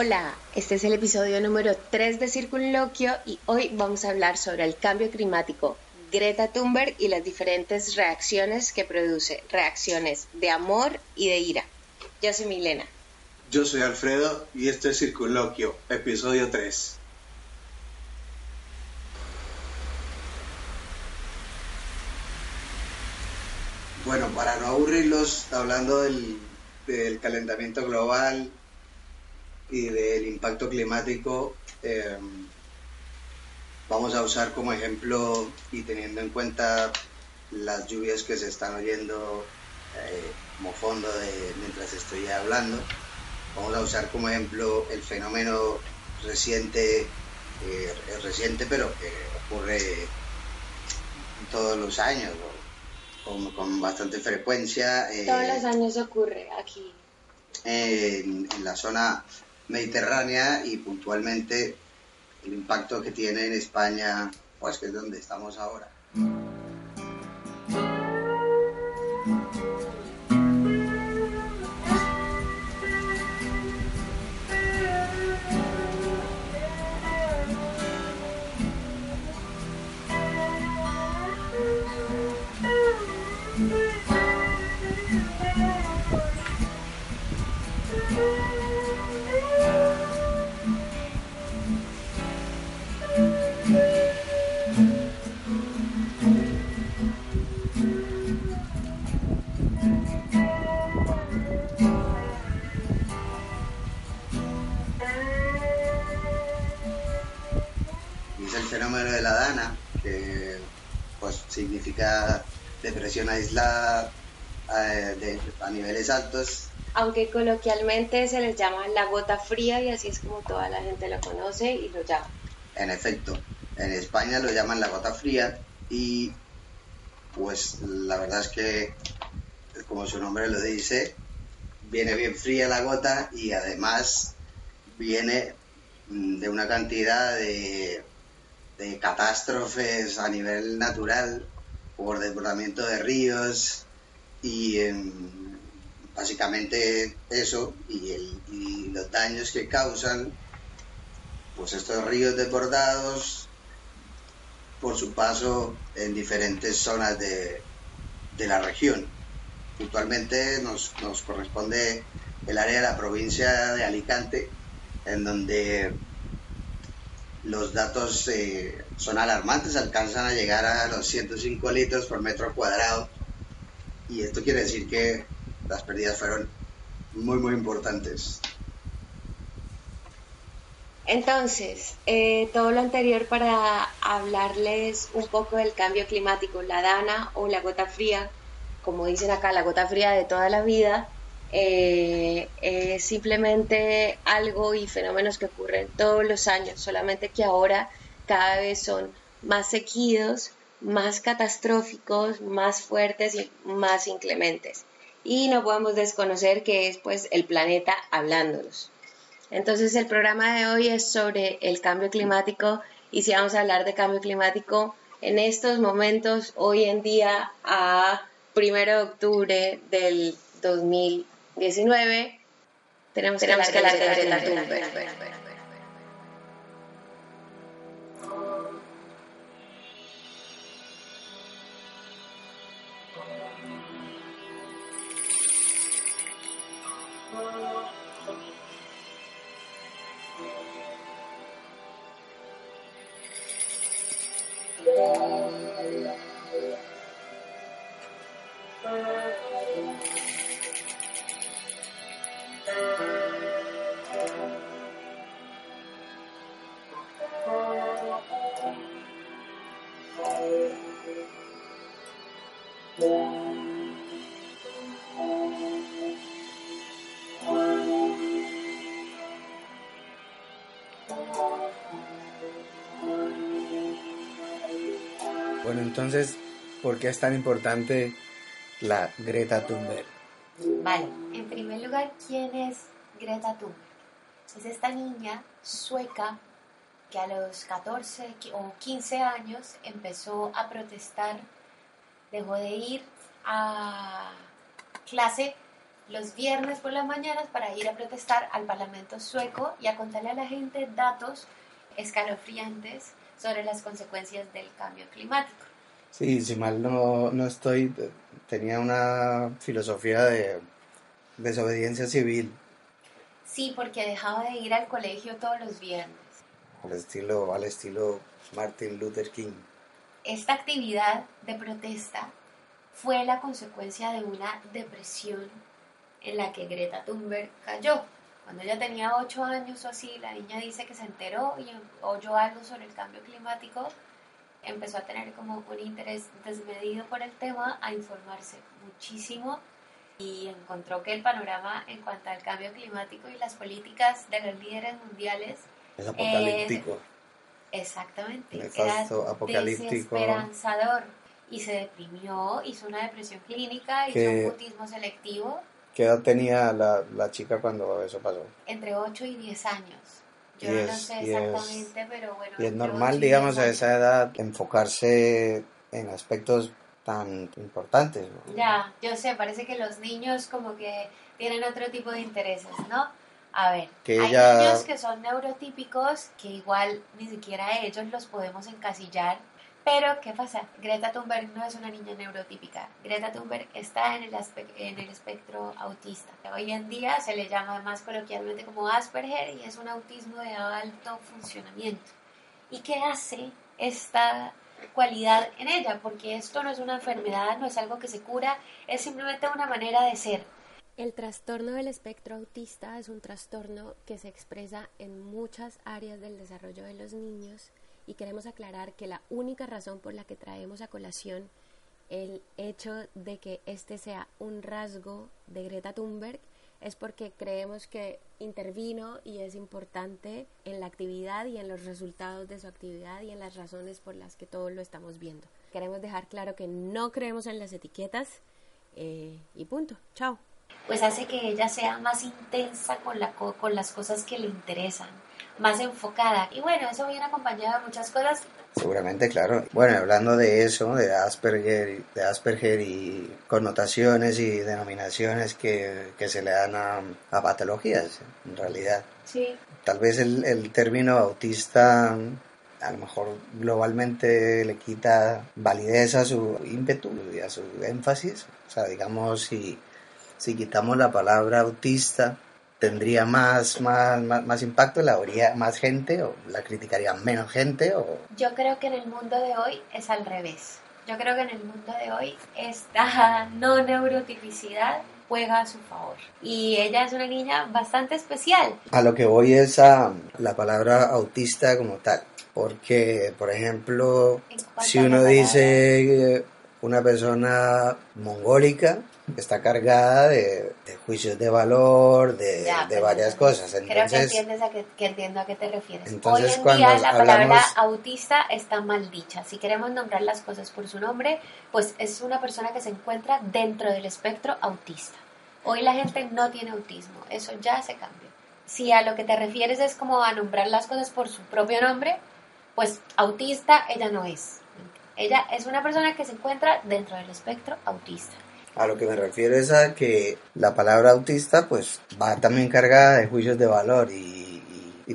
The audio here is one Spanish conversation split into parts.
Hola, este es el episodio número 3 de Circunloquio y hoy vamos a hablar sobre el cambio climático, Greta Thunberg y las diferentes reacciones que produce, reacciones de amor y de ira. Yo soy Milena. Yo soy Alfredo y esto es Circunloquio, episodio 3. Bueno, para no aburrirlos hablando del, calentamiento global y del impacto climático, em, vamos a usar como ejemplo y teniendo en cuenta las lluvias que se están oyendo eh, como fondo de, mientras estoy hablando, vamos a usar como ejemplo el fenómeno reciente, eh, reciente pero que ocurre todos los años, con, bastante frecuencia. Eh, Todos los años ocurre aquí. En, en, la zona mediterránea y puntualmente el impacto que tiene en España, pues que es donde estamos ahora. Significa depresión aislada eh, a niveles altos. Aunque coloquialmente se les llama la gota fría y así es como toda la gente lo conoce y lo llama. En efecto, en España lo llaman la gota fría y pues la verdad es que, como su nombre lo dice, viene bien fría la gota y además viene mm, de una cantidad de de catástrofes a nivel natural por desbordamiento de ríos y básicamente eso y, los daños que causan pues estos ríos desbordados por su paso en diferentes zonas de, de la región. Puntualmente nos, nos corresponde el área de la provincia de Alicante, en donde los datos eh, son alarmantes, alcanzan a llegar a los 105 litros por metro cuadrado y esto quiere decir que las pérdidas fueron muy muy importantes. Entonces, eh, todo lo anterior para hablarles un poco del cambio climático, la dana o la gota fría, como dicen acá, la gota fría de toda la vida, eh, es simplemente algo y fenómenos que ocurren todos los años, solamente que ahora cada vez son más seguidos, más catastróficos, más fuertes y más inclementes. Y no podemos desconocer que es pues el planeta hablándonos. Entonces el programa de hoy es sobre el cambio climático y si vamos a hablar de cambio climático en estos momentos, hoy en día a primero de octubre del 2000 19, tenemos, tenemos que de la tumba. Bueno, entonces, ¿por qué es tan importante la Greta Thunberg? Vale, en primer lugar, ¿quién es Greta Thunberg? Es esta niña sueca que a los 14 o 15 años empezó a protestar, dejó de ir a clase los viernes por las mañanas para ir a protestar al Parlamento sueco y a contarle a la gente datos escalofriantes sobre las consecuencias del cambio climático. Sí, si mal no, no estoy, tenía una filosofía de desobediencia civil. Sí, porque dejaba de ir al colegio todos los viernes. Al estilo, al estilo Martin Luther King. Esta actividad de protesta fue la consecuencia de una depresión en la que Greta Thunberg cayó. Cuando ella tenía ocho años o así, la niña dice que se enteró y oyó algo sobre el cambio climático, empezó a tener como un interés desmedido por el tema, a informarse muchísimo y encontró que el panorama en cuanto al cambio climático y las políticas de los líderes mundiales es apocalíptico. exactamente. Nefasto, apocalíptico. Desesperanzador. Y se deprimió, hizo una depresión clínica, hizo un mutismo selectivo. ¿Qué edad tenía la, la, chica cuando eso pasó? Entre 8 y 10 años. Yo no lo sé exactamente, pero bueno. Y es normal, digamos, a esa edad enfocarse en aspectos tan importantes. Ya, yo sé, parece que los niños como que tienen otro tipo de intereses, ¿no? A ver, hay niños que son neurotípicos que igual ni siquiera ellos los podemos encasillar. Pero, ¿qué pasa? Greta Thunberg no es una niña neurotípica. Greta Thunberg está en el, en el espectro autista. Hoy en día se le llama más coloquialmente como Asperger y es un autismo de alto funcionamiento. ¿Y qué hace esta cualidad en ella, porque esto no es una enfermedad, no es algo que se cura, es simplemente una manera de ser. El trastorno del espectro autista es un trastorno que se expresa en muchas áreas del desarrollo de los niños y queremos aclarar que la única razón por la que traemos a colación el hecho de que este sea un rasgo de Greta Thunberg es porque creemos que intervino y es importante en la actividad y en los resultados de su actividad y en las razones por las que todos lo estamos viendo. Queremos dejar claro que no creemos en las etiquetas eh, y punto. Chao. Pues hace que ella sea más intensa con, la, con las cosas que le interesan, más enfocada. Y bueno, eso viene acompañado de muchas cosas Seguramente, claro. Bueno, hablando de eso, de Asperger, de Asperger y connotaciones y denominaciones que, que se le dan a, a, patologías, en realidad. Sí. Tal vez el, el término autista a lo mejor globalmente le quita validez a su ímpetu y a su énfasis. O sea, digamos, si, si quitamos la palabra autista, tendría más, más, más, impacto, la habría más gente o la criticaría menos gente? O... Yo creo que en el mundo de hoy es al revés. Yo creo que en el mundo de hoy esta no neurotipicidad juega a su favor. Y ella es una niña bastante especial. A lo que voy es a la palabra autista como tal. Porque, por ejemplo, si uno dice una persona mongólica, está cargada de, juicios de valor, de, varias cosas. Entonces, creo que entiendes a que, entiendo a qué te refieres. Hoy en día la palabra autista está mal dicha. Si queremos nombrar las cosas por su nombre, pues es una persona que se encuentra dentro del espectro autista. Hoy la gente no tiene autismo, eso ya se cambió. Si a lo que te refieres es como a nombrar las cosas por su propio nombre, pues autista ella no es. Ella es una persona que se encuentra dentro del espectro autista. A lo que me refiero es a que la palabra autista pues va también cargada de juicios de valor y,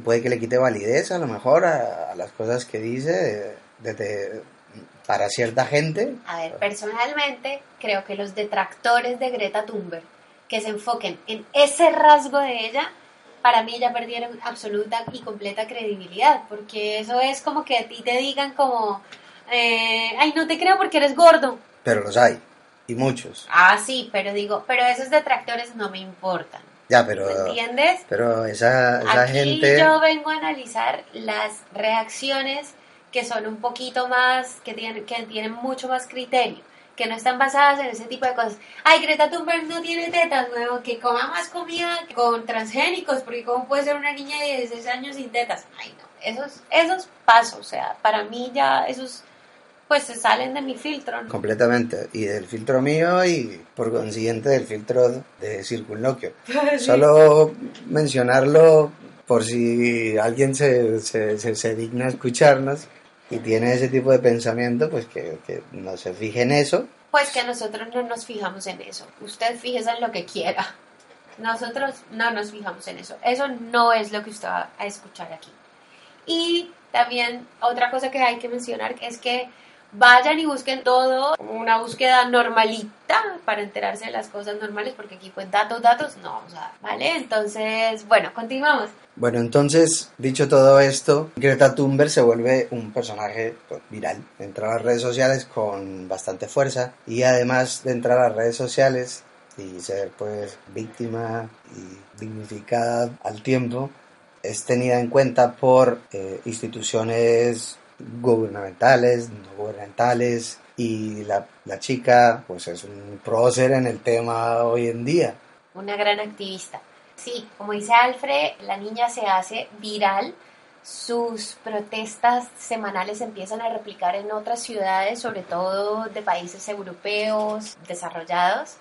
puede que le quite validez a lo mejor a, las cosas que dice desde para cierta gente. A ver, personalmente creo que los detractores de Greta Thunberg que se enfoquen en ese rasgo de ella, para mí ya perdieron absoluta y completa credibilidad, porque eso es como que a ti te digan como, eh, ay, no te creo porque eres gordo. Pero los hay. Y muchos. Ah, sí, pero digo, pero esos detractores no me importan. Ya, pero. ¿Me entiendes? Pero esa, esa Aquí gente. Yo vengo a analizar las reacciones que son un poquito más, que tienen, que tienen mucho más criterio, que no están basadas en ese tipo de cosas. Ay, Greta Thunberg no tiene tetas, nuevo, que coma más comida con transgénicos, porque ¿cómo puede ser una niña de 16 años sin tetas? Ay, no, esos, esos pasos, o sea, para mí ya esos pues se salen de mi filtro. Completamente, y del filtro mío y por consiguiente del filtro de circunloquio. Solo mencionarlo por si alguien se, se, se, digna escucharnos y tiene ese tipo de pensamiento, pues que, que no se fije en eso. Pues que nosotros no nos fijamos en eso. Usted fíjese en lo que quiera. Nosotros no nos fijamos en eso. Eso no es lo que usted va a escuchar aquí. Y también otra cosa que hay que mencionar es que vayan y busquen todo, una búsqueda normalita para enterarse de las cosas normales, porque aquí pues datos, datos, no, o sea, ¿vale? Entonces, bueno, continuamos. Bueno, entonces, dicho todo esto, Greta Thunberg se vuelve un personaje pues, viral. Entra a las redes sociales con bastante fuerza y además de entrar a las redes sociales y ser pues víctima y dignificada al tiempo, es tenida en cuenta por eh, instituciones gubernamentales, no gubernamentales, y la, la, chica pues es un prócer en el tema hoy en día. Una gran activista. Sí, como dice Alfred, la niña se hace viral, sus protestas semanales empiezan a replicar en otras ciudades, sobre todo de países europeos desarrollados,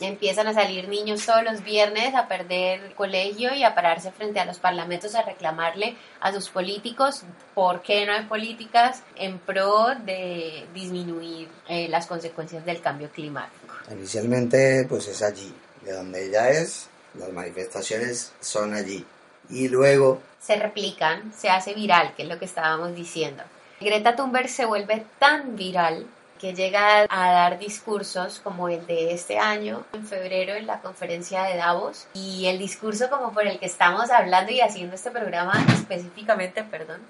Empiezan a salir niños todos los viernes a perder colegio y a pararse frente a los parlamentos a reclamarle a sus políticos por qué no hay políticas en pro de disminuir eh, las consecuencias del cambio climático. Inicialmente, pues es allí, de donde ella es, las manifestaciones son allí. Y luego... Se replican, se hace viral, que es lo que estábamos diciendo. Greta Thunberg se vuelve tan viral que llega a dar discursos como el de este año, en febrero, en la conferencia de Davos. Y el discurso como por el que estamos hablando y haciendo este programa específicamente, perdón,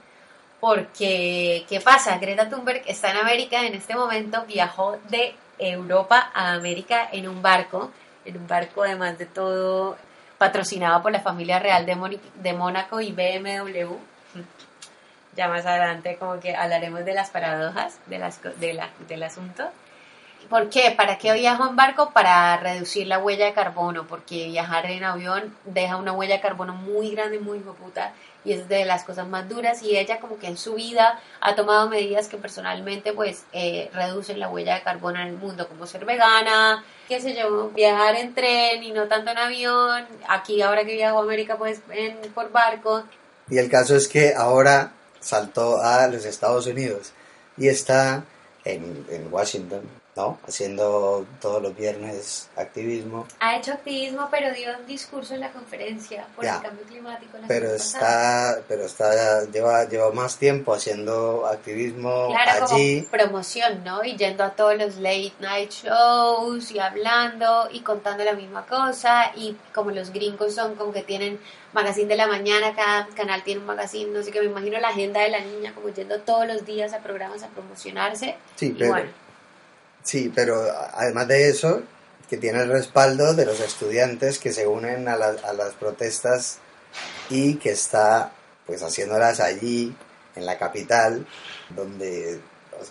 porque, ¿qué pasa? Greta Thunberg está en América en este momento, viajó de Europa a América en un barco, en un barco además de todo patrocinado por la familia real de, Mónaco y BMW ya más adelante como que hablaremos de las paradojas de las, de la, del asunto. ¿Por qué? ¿Para qué viajo en barco? Para reducir la huella de carbono, porque viajar en avión deja una huella de carbono muy grande, muy puta, y es de las cosas más duras. Y ella como que en su vida ha tomado medidas que personalmente pues eh, reducen la huella de carbono en el mundo, como ser vegana, qué sé yo, viajar en tren y no tanto en avión. Aquí ahora que viajo a América pues en, por barco. Y el caso es que ahora saltó a los Estados Unidos y está en, en Washington ¿no? Haciendo todos los viernes activismo. Ha hecho activismo, pero dio un discurso en la conferencia por el cambio climático. pero está, pero está, lleva, lleva más tiempo haciendo activismo allí. promoción, ¿no? Y yendo a todos los late night shows y hablando y contando la misma cosa. Y como los gringos son como que tienen magazine de la mañana, cada canal tiene un magazine, no sé qué, me imagino la agenda de la niña como yendo todos los días a programas a promocionarse. Sí, pero, Sí, pero además de eso, que tiene el respaldo de los estudiantes que se unen a, a las protestas y que está pues haciéndolas allí, en la capital, donde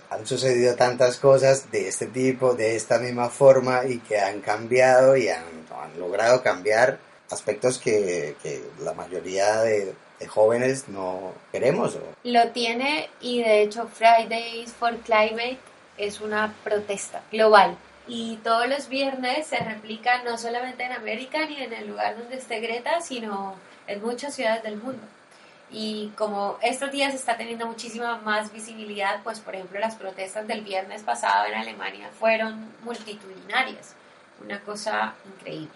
han sucedido tantas cosas de este tipo, de esta misma forma y que han cambiado y han, logrado cambiar aspectos que, la mayoría de, jóvenes no queremos. Lo tiene y de hecho Fridays for Climate es una protesta global. Y todos los viernes se replica no solamente en América ni en el lugar donde esté Greta, sino en muchas ciudades del mundo. Y como estos días está teniendo muchísima más visibilidad, pues por ejemplo las protestas del viernes pasado en Alemania fueron multitudinarias. Una cosa increíble.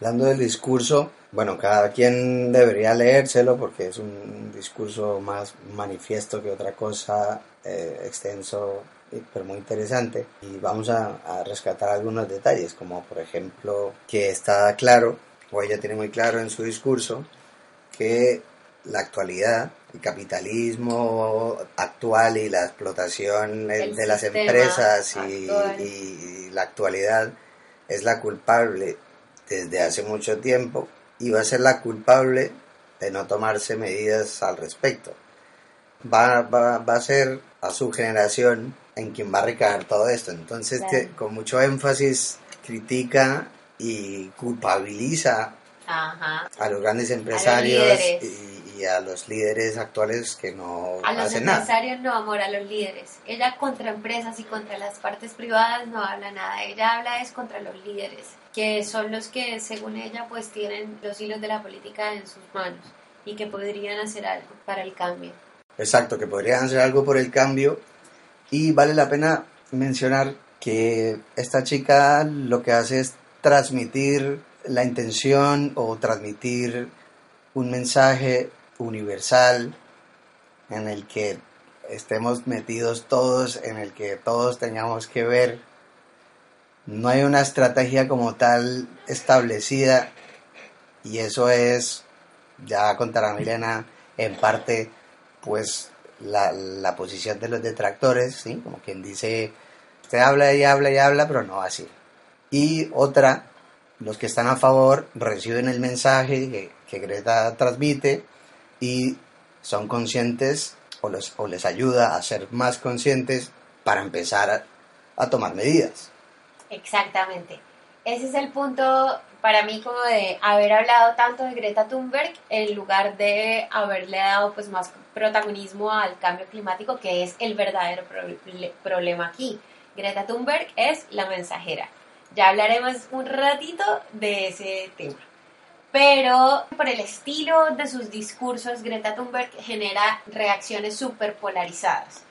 Hablando del discurso, bueno, cada quien debería leérselo porque es un discurso más manifiesto que otra cosa, eh, extenso pero muy interesante y vamos a, rescatar algunos detalles como por ejemplo que está claro o ella tiene muy claro en su discurso que la actualidad el capitalismo actual y la explotación de las empresas y, y la actualidad es la culpable desde hace mucho tiempo y va a ser la culpable de no tomarse medidas al respecto. Va, va, va a ser a su generación en quien va a recaer todo esto. Entonces, con mucho énfasis critica y culpabiliza a los grandes empresarios y, a los líderes actuales que no a los empresarios no amor a los líderes. Ella contra empresas y contra las partes privadas no habla nada. Ella habla es contra los líderes que son los que según ella pues tienen los hilos de la política en sus manos y que podrían hacer algo para el cambio. Exacto que podrían hacer algo por el cambio y vale la pena mencionar que esta chica lo que hace es transmitir la intención o transmitir un mensaje universal en el que estemos metidos todos, en el que todos tengamos que ver. No hay una estrategia como tal establecida y eso es, ya contará Milena, en parte, pues la, la posición de los detractores, ¿sí? como quien dice, usted habla y habla y habla, pero no así. Y otra, los que están a favor reciben el mensaje que, que Greta transmite y son conscientes o, los, o les ayuda a ser más conscientes para empezar a, a tomar medidas. Exactamente. Ese es el punto para mí como de haber hablado tanto de Greta Thunberg en lugar de haberle dado pues más protagonismo al cambio climático que es el verdadero problema aquí. Greta Thunberg es la mensajera. Ya hablaremos un ratito de ese tema. Pero por el estilo de sus discursos, Greta Thunberg genera reacciones súper polarizadas.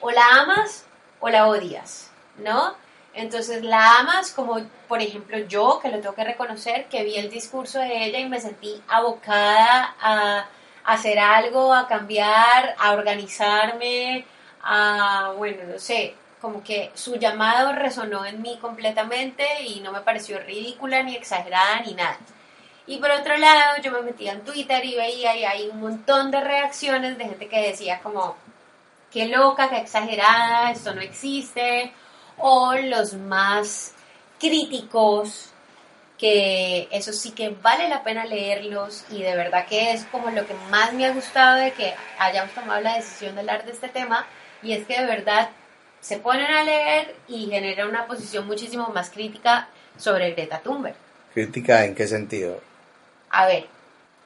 O la amas o la odias, ¿no? Entonces la amas como, por ejemplo, yo, que lo tengo que reconocer, que vi el discurso de ella y me sentí abocada a hacer algo, a cambiar, a organizarme, a, bueno, no sé, como que su llamado resonó en mí completamente y no me pareció ridícula ni exagerada ni nada. Y por otro lado, yo me metía en Twitter y veía y hay un montón de reacciones de gente que decía como, qué loca, qué exagerada, esto no existe, o los más críticos, que eso sí que vale la pena leerlos y de verdad que es como lo que más me ha gustado de que hayamos tomado la decisión de hablar de este tema y es que de verdad se ponen a leer y genera una posición muchísimo más crítica sobre Greta Thunberg. ¿Crítica en qué sentido? A ver,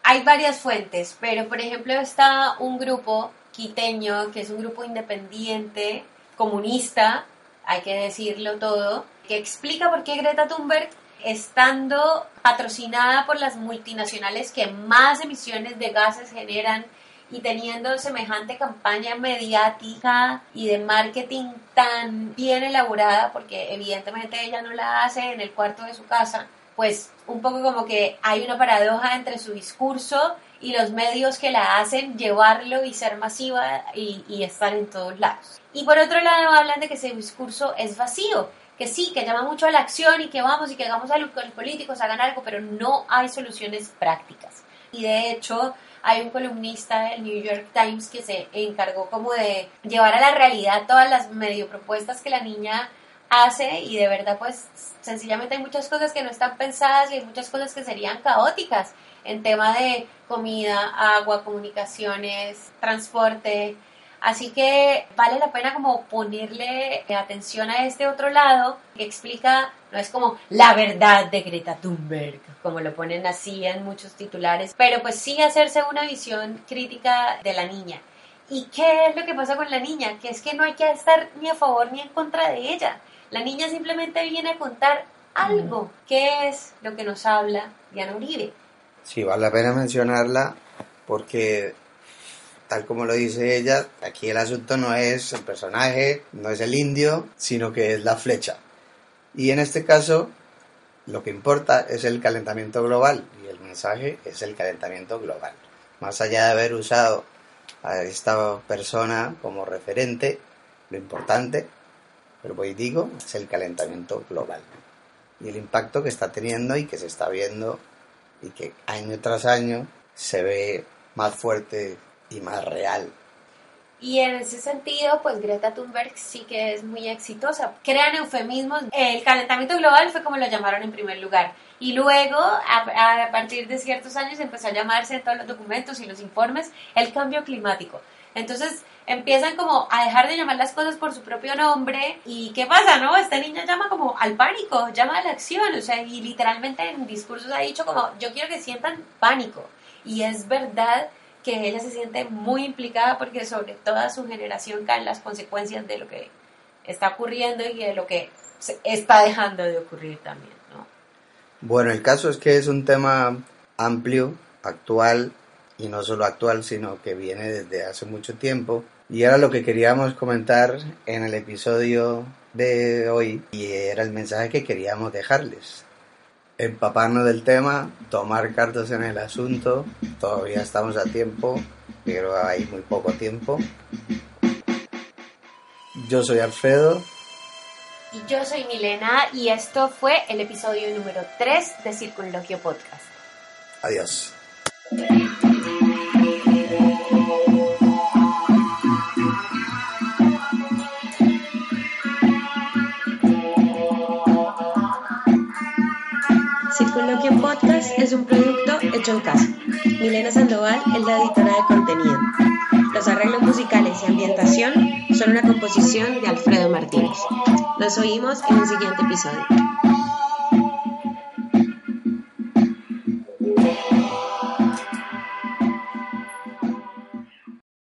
hay varias fuentes, pero por ejemplo está un grupo quiteño que es un grupo independiente, comunista, hay que decirlo todo, que explica por qué Greta Thunberg, estando patrocinada por las multinacionales que más emisiones de gases generan y teniendo semejante campaña mediática y de marketing tan bien elaborada, porque evidentemente ella no la hace en el cuarto de su casa, pues un poco como que hay una paradoja entre su discurso y los medios que la hacen llevarlo y ser masiva y, estar en todos lados. Y por otro lado hablan de que ese discurso es vacío, que sí, que llama mucho a la acción y que vamos y que hagamos algo, que los políticos hagan algo, pero no hay soluciones prácticas. Y de hecho, hay un columnista del New York Times que se encargó como de llevar a la realidad todas las medio propuestas que la niña hace y de verdad pues sencillamente hay muchas cosas que no están pensadas y hay muchas cosas que serían caóticas en tema de comida, agua, comunicaciones, transporte, Así que vale la pena como ponerle atención a este otro lado que explica, no es como la verdad de Greta Thunberg, como lo ponen así en muchos titulares, pero pues sí hacerse una visión crítica de la niña. ¿Y qué es lo que pasa con la niña? Que es que no hay que estar ni a favor ni en contra de ella. La niña simplemente viene a contar algo. ¿Qué es lo que nos habla Diana Uribe? Sí, vale la pena mencionarla porque tal como lo dice ella, aquí el asunto no es el personaje, no es el indio, sino que es la flecha. Y en este caso, lo que importa es el calentamiento global y el mensaje es el calentamiento global. Más allá de haber usado a esta persona como referente, lo importante, pero hoy digo, es el calentamiento global y el impacto que está teniendo y que se está viendo y que año tras año se ve más fuerte y más real. Y en ese sentido, pues Greta Thunberg sí que es muy exitosa. Crean eufemismos. El calentamiento global fue como lo llamaron en primer lugar. Y luego, a, partir de ciertos años, empezó a llamarse en todos los documentos y los informes el cambio climático. Entonces empiezan como a dejar de llamar las cosas por su propio nombre. ¿Y qué pasa, no? Esta niña llama como al pánico, llama a la acción. O sea, y literalmente en discursos ha dicho como, yo quiero que sientan pánico. Y es verdad que ella se siente muy implicada porque sobre toda su generación caen las consecuencias de lo que está ocurriendo y de lo que está dejando de ocurrir también, ¿no? Bueno, el caso es que es un tema amplio, actual, y no solo actual, sino que viene desde hace mucho tiempo. Y era lo que queríamos comentar en el episodio de hoy, y era el mensaje que queríamos dejarles. empaparnos del tema, tomar cartas en el asunto. Todavía estamos a tiempo, pero hay muy poco tiempo. Yo soy Alfredo. Y yo soy Milena y esto fue el episodio número 3 de Circunloquio Podcast. Adiós. Es un producto hecho en casa. Milena Sandoval es la editora de contenido. Los arreglos musicales y ambientación son una composición de Alfredo Martínez. Nos oímos en el siguiente episodio.